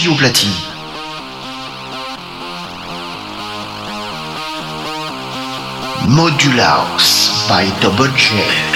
Gio Platini. Modula House by Double J.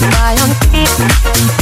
Why on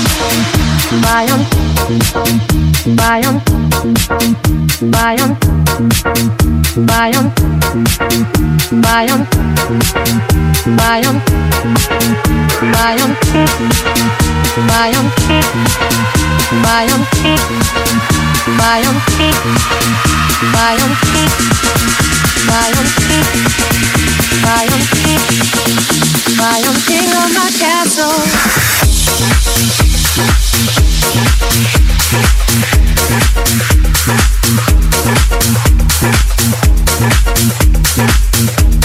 Bayern, Bayern, Bayern, Bayern, Bayern, Bayern, Bayern, Bayern, Bayern, Bayern, Bayern, Bayern, Bayern, Bayern, King of my castle. Thank